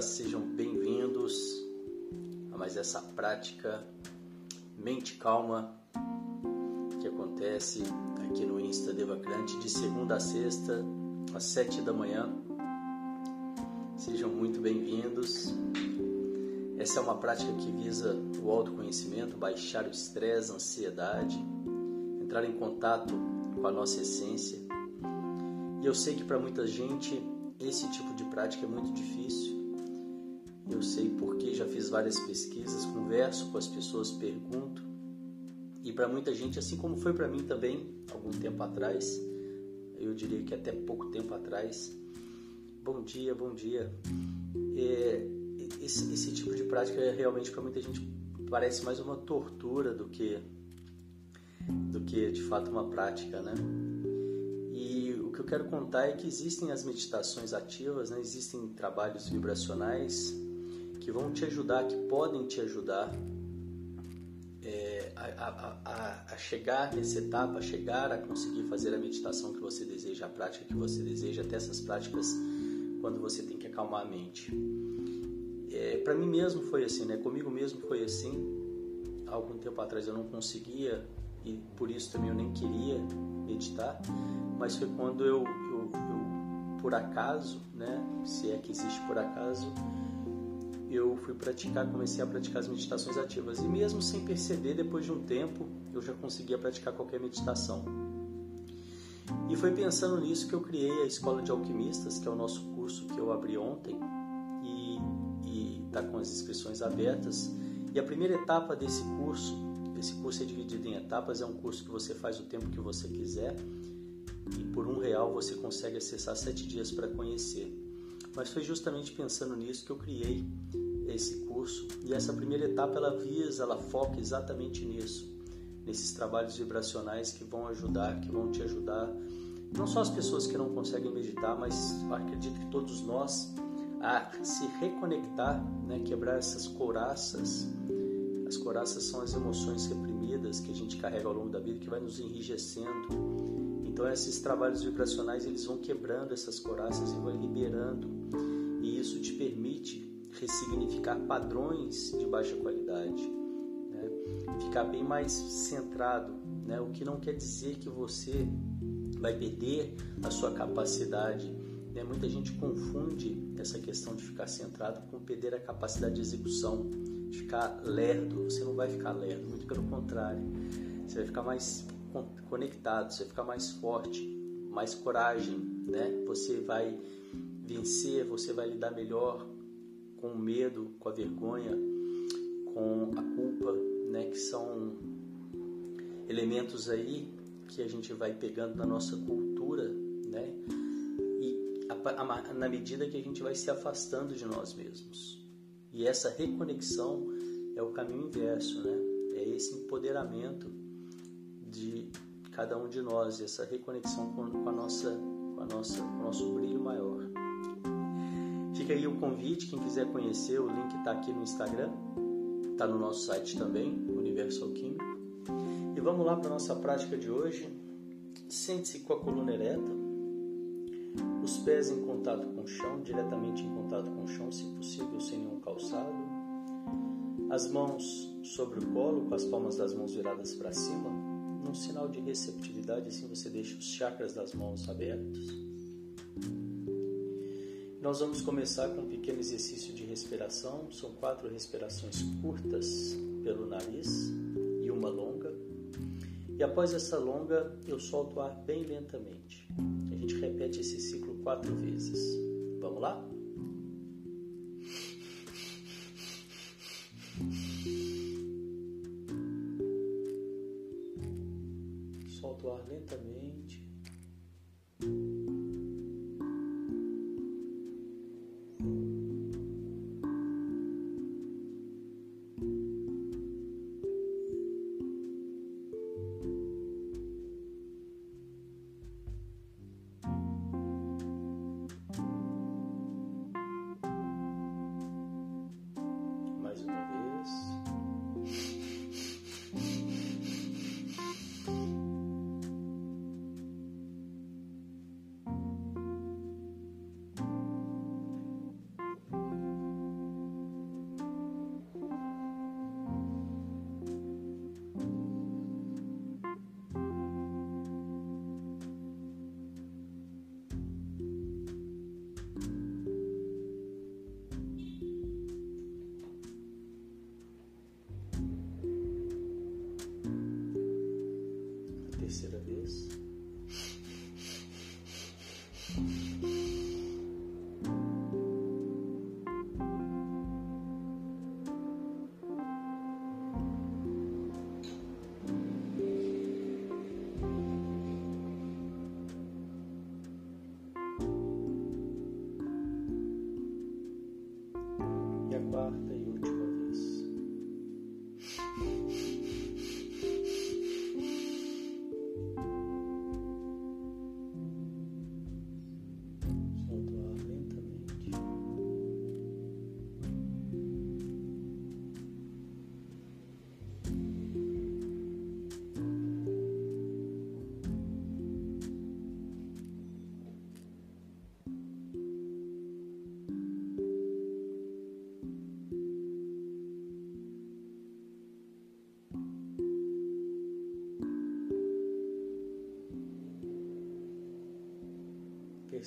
Sejam bem-vindos a mais essa prática Mente Calma que acontece aqui no Insta Devacrante de segunda a sexta, às sete da manhã. Sejam muito bem-vindos. Essa é uma prática que visa o autoconhecimento, baixar o estresse, a ansiedade, entrar em contato com a nossa essência. E eu sei que para muita gente esse tipo de prática é muito difícil. Eu sei porque já fiz várias pesquisas, converso com as pessoas, pergunto. E para muita gente, assim como foi para mim também, algum tempo atrás, eu diria que até pouco tempo atrás. Bom dia, bom dia. É, esse, esse tipo de prática é realmente para muita gente parece mais uma tortura do que do que de fato uma prática, né? E o que eu quero contar é que existem as meditações ativas, né? existem trabalhos vibracionais que vão te ajudar, que podem te ajudar é, a, a, a, chegar nessa etapa, a chegar a conseguir fazer a meditação que você deseja, a prática que você deseja, até essas práticas quando você tem que acalmar a mente. É, Para mim mesmo foi assim, né? Comigo mesmo foi assim. Há algum tempo atrás eu não conseguia e por isso também eu nem queria meditar, mas foi quando eu, eu, eu por acaso, né? Se é que existe por acaso, eu fui praticar, comecei a praticar as meditações ativas. E mesmo sem perceber, depois de um tempo, eu já conseguia praticar qualquer meditação. E foi pensando nisso que eu criei a Escola de Alquimistas, que é o nosso curso que eu abri ontem e está com as inscrições abertas. E a primeira etapa desse curso, esse curso é dividido em etapas, é um curso que você faz o tempo que você quiser e por um real você consegue acessar sete dias para conhecer. Mas foi justamente pensando nisso que eu criei esse curso e essa primeira etapa ela visa, ela foca exatamente nisso, nesses trabalhos vibracionais que vão ajudar, que vão te ajudar, não só as pessoas que não conseguem meditar, mas acredito que todos nós a se reconectar, né, quebrar essas couraças. As couraças são as emoções reprimidas que a gente carrega ao longo da vida que vai nos enrijecendo. Então esses trabalhos vibracionais eles vão quebrando essas couraças e vão liberando e isso te permite ressignificar padrões de baixa qualidade, né? ficar bem mais centrado, né? o que não quer dizer que você vai perder a sua capacidade. Né? Muita gente confunde essa questão de ficar centrado com perder a capacidade de execução, ficar lerdo. Você não vai ficar lerdo, muito pelo contrário. Você vai ficar mais conectado, você vai ficar mais forte, mais coragem, né? Você vai vencer, você vai lidar melhor com o medo, com a vergonha, com a culpa, né? Que são elementos aí que a gente vai pegando na nossa cultura, né? E a, a, na medida que a gente vai se afastando de nós mesmos. E essa reconexão é o caminho inverso, né? É esse empoderamento de cada um de nós, essa reconexão com, com a nossa, com a nossa, com o nosso brilho maior. Fica aí o convite, quem quiser conhecer, o link está aqui no Instagram, está no nosso site também, Universo Alquímico. E vamos lá para a nossa prática de hoje. Sente-se com a coluna ereta, os pés em contato com o chão, diretamente em contato com o chão, se possível, sem nenhum calçado. As mãos sobre o colo, com as palmas das mãos viradas para cima, num sinal de receptividade, assim você deixa os chakras das mãos abertos. Nós vamos começar com um pequeno exercício de respiração. São quatro respirações curtas pelo nariz e uma longa. E após essa longa, eu solto o ar bem lentamente. A gente repete esse ciclo quatro vezes. Vamos lá?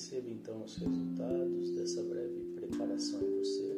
Perceba então os resultados dessa breve preparação em você.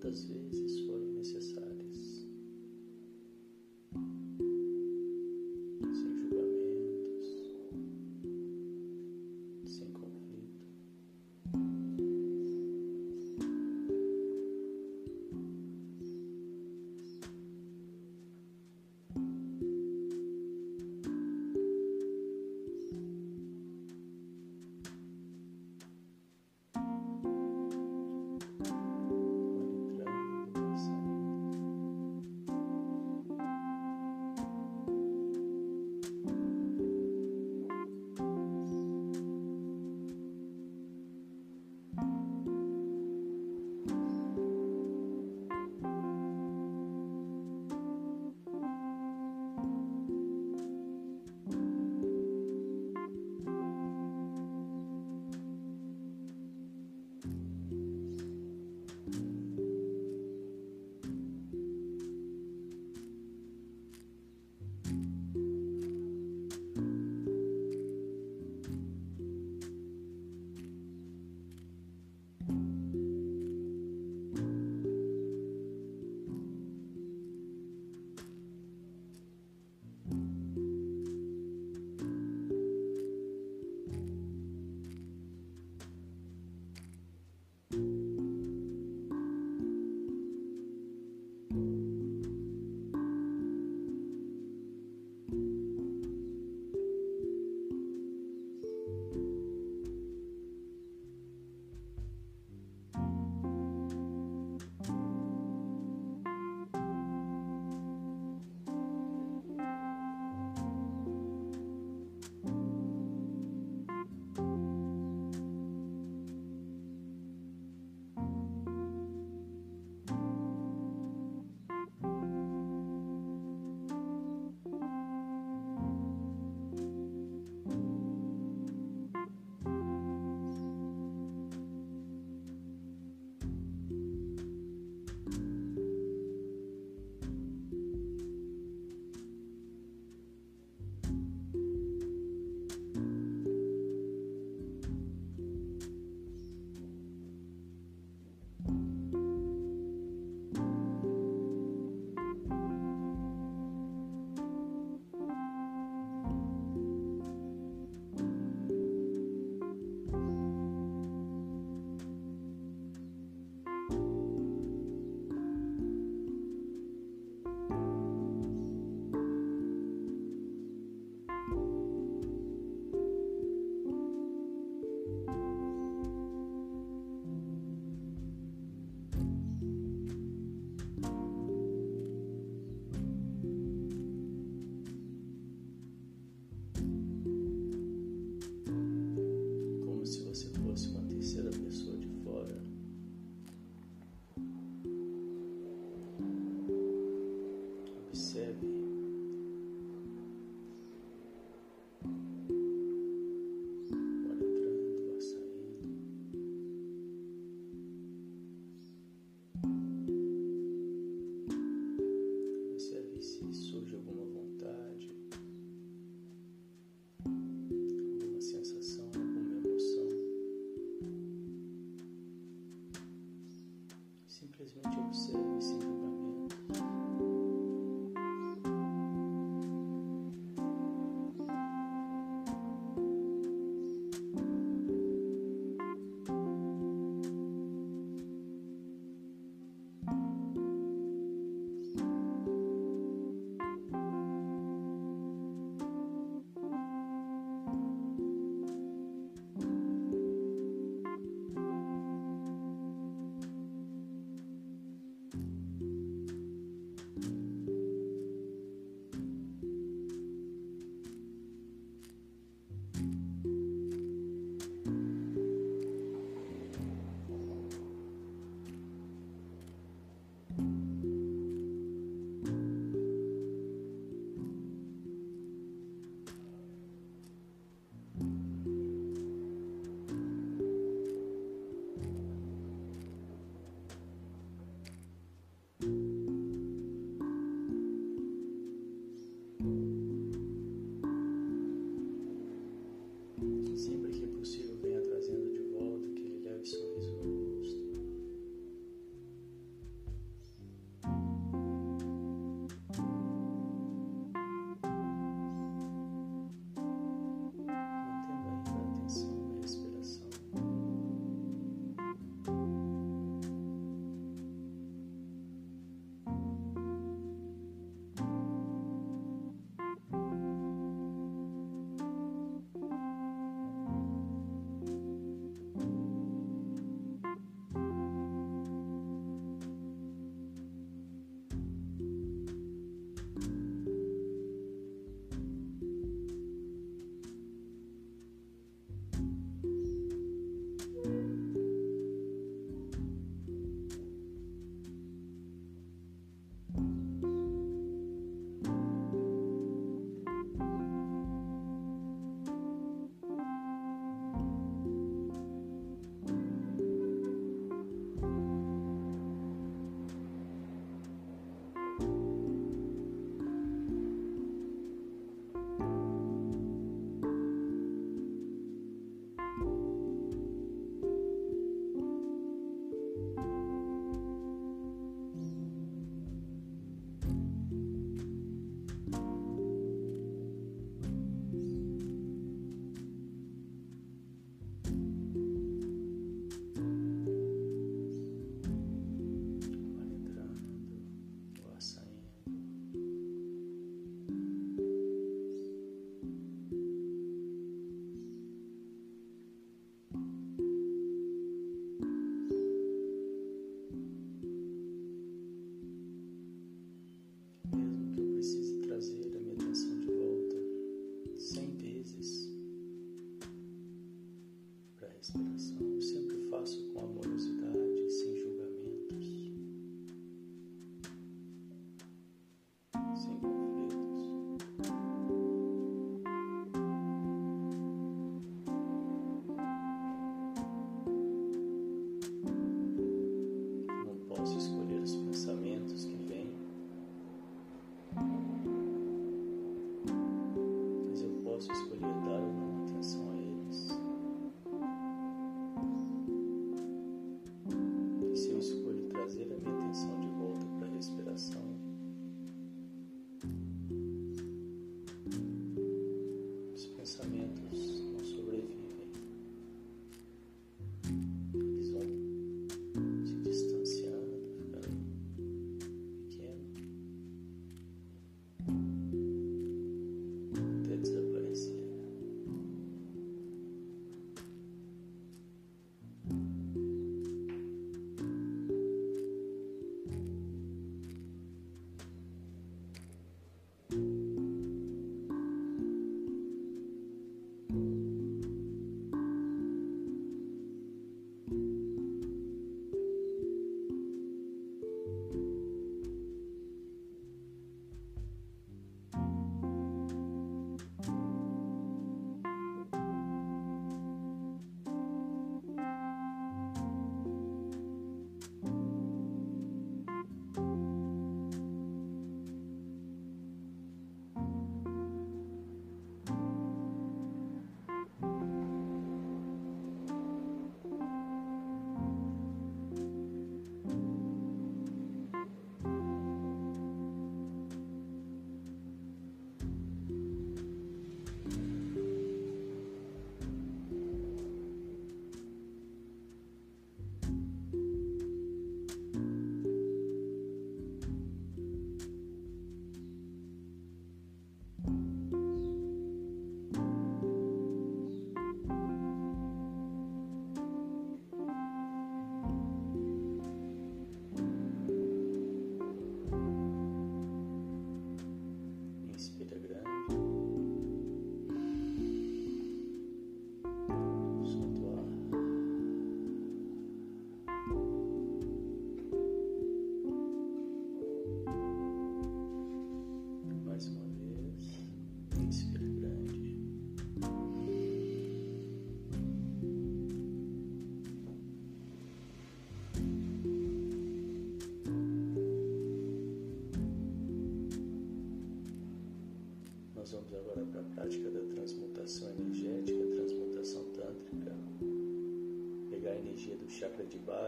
Quantas vezes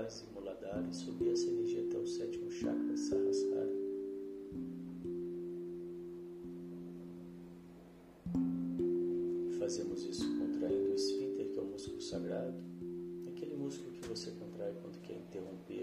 Kundalini e subir essa energia até o sétimo chakra Sahasrara. Fazemos isso contraindo o esfínter que é o músculo sagrado, aquele músculo que você contrai quando quer interromper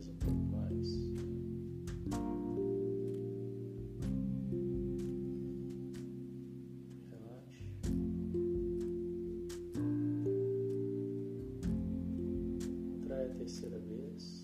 talvez um pouco mais. Relaxe. Trai a terceira vez.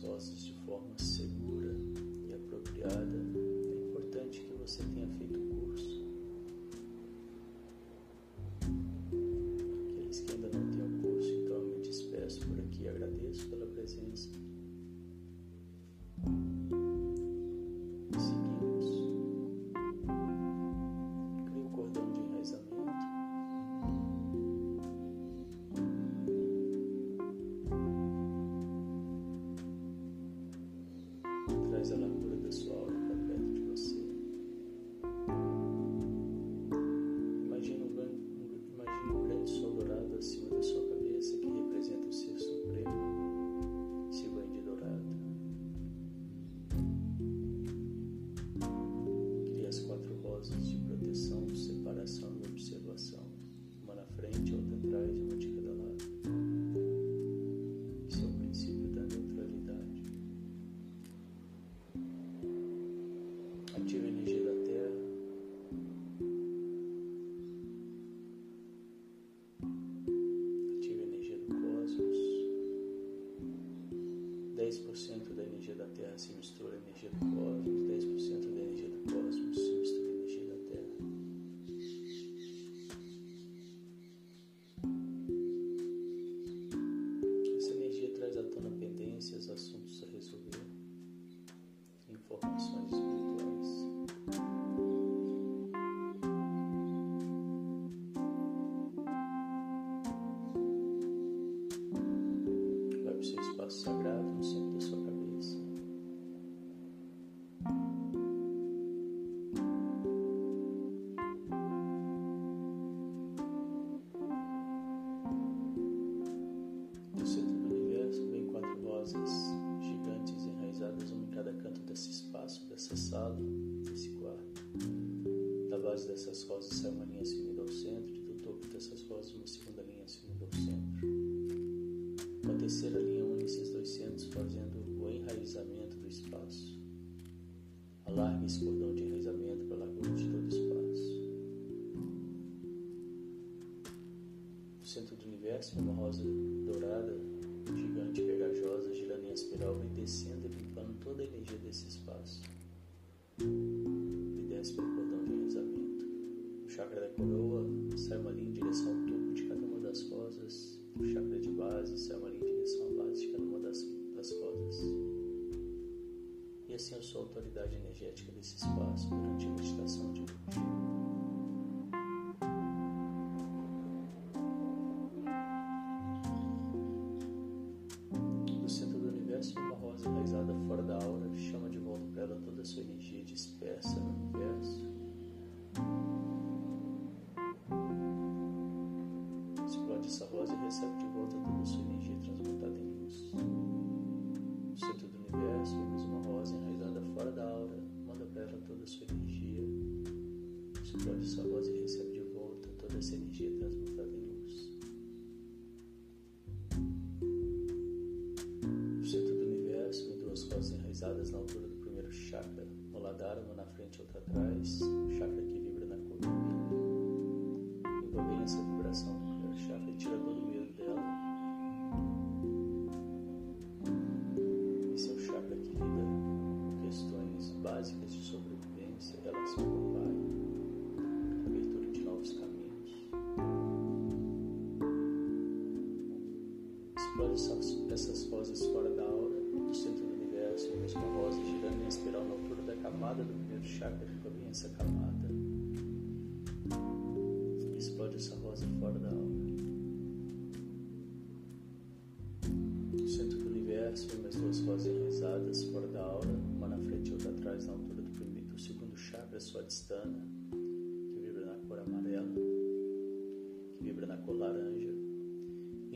Dessas rosas sai uma linha se unindo ao centro, e do topo dessas rosas uma segunda linha se unindo ao centro. Uma terceira linha une esses dois centros, fazendo o enraizamento do espaço. Alargue esse cordão de enraizamento para a largura de todo o espaço. No centro do universo, uma rosa dourada, gigante, pegajosa, girando em espiral, vem descendo e limpando toda a energia desse espaço. ouve sua voz e recebe de volta toda essa energia transmutada em luz. O centro do universo, em duas rosas enraizadas na altura do primeiro chakra, Moladharma na frente e atrás. Essas rosas fora da aura, do centro do universo, a mesma rosa girando em espiral na altura da camada do primeiro chakra que provém essa camada. Explode essa rosa fora da aura. Do centro do universo, as duas rosas enraizadas fora da aura, uma na frente e outra atrás, na altura do, primeiro, do segundo chakra, sua distância.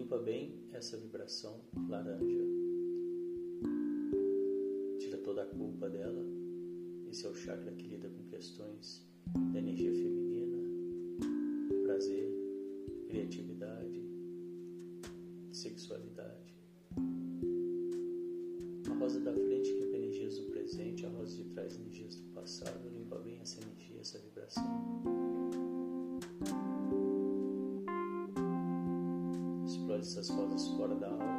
Limpa bem essa vibração laranja. Tira toda a culpa dela. Esse é o chakra que lida com questões da energia feminina, prazer, criatividade, sexualidade. A rosa da frente limpa energias do presente, a rosa de trás energias do passado. Limpa bem essa energia, essa vibração. das vozes fora da aula.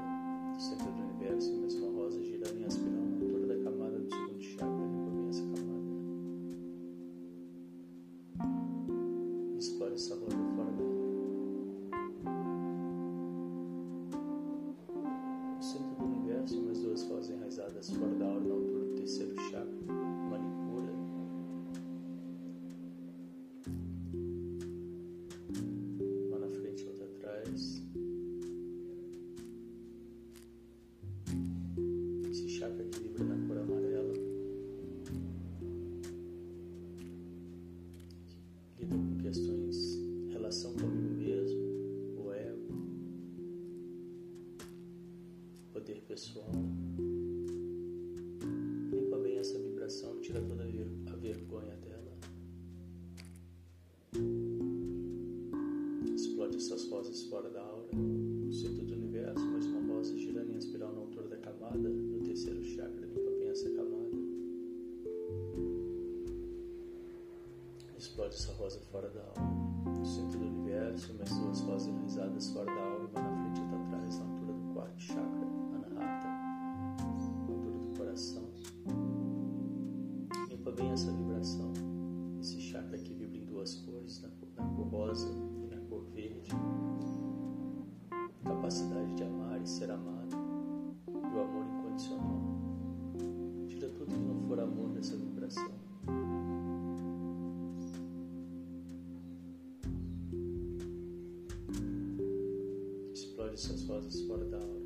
rosas fora da aura.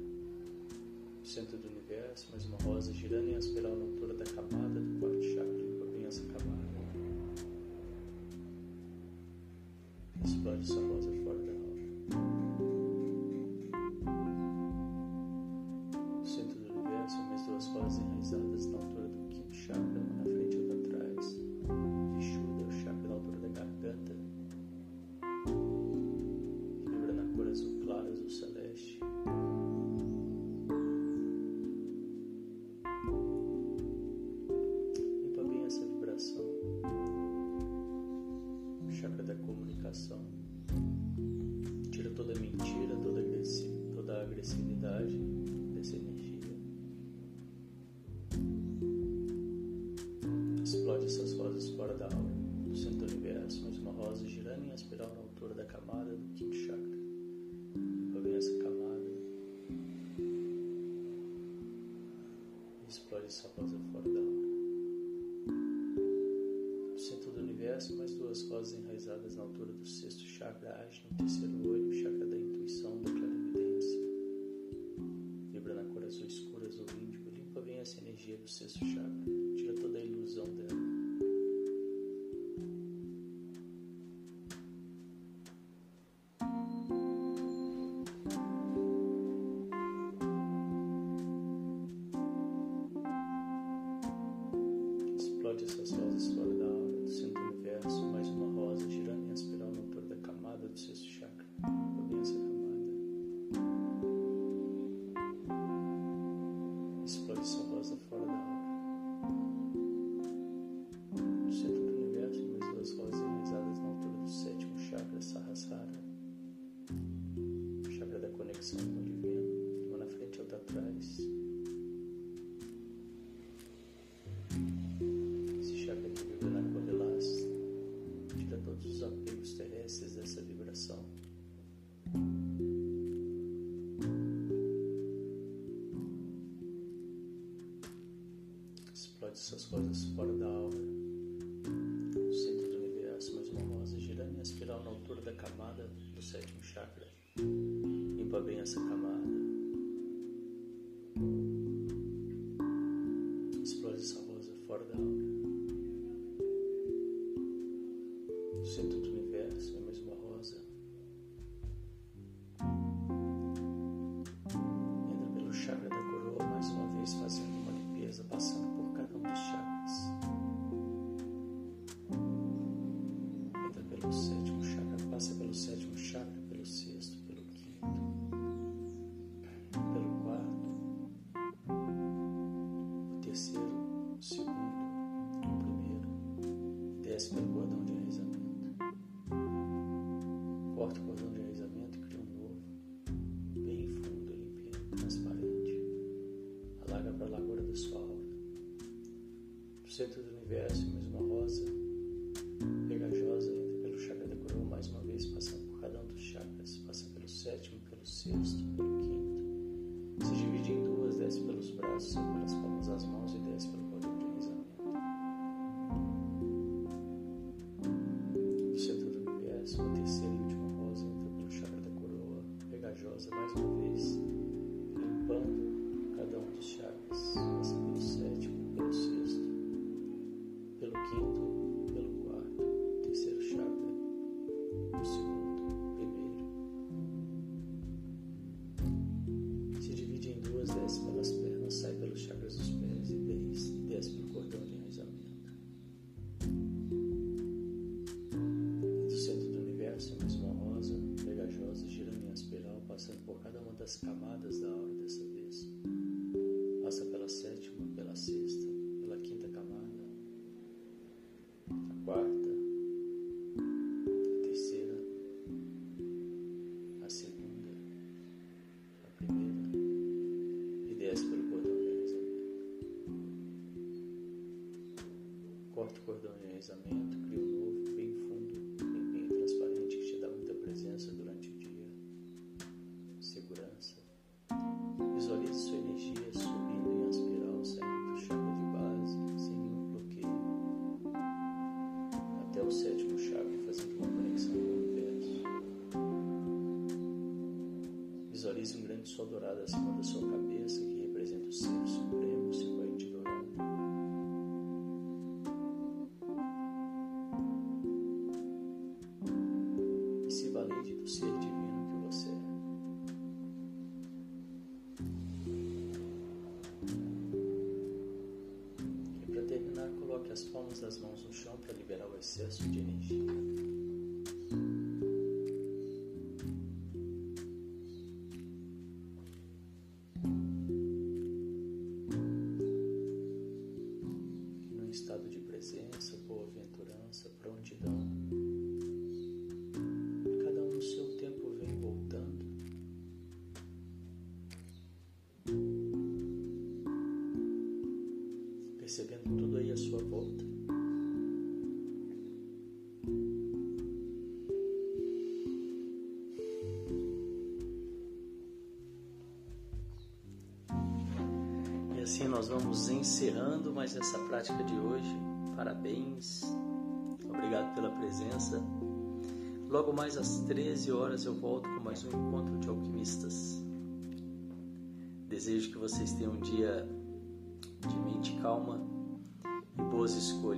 No centro do universo, mais uma rosa girando em espiral na altura da camada do quarto chakra com a pensa acabada. Explode essa rosa Yes. a. centro do universo, mas processo de energia. assim nós vamos encerrando mais essa prática de hoje. Parabéns, obrigado pela presença. Logo mais às 13 horas eu volto com mais um encontro de alquimistas. Desejo que vocês tenham um dia de mente calma e boas escolhas.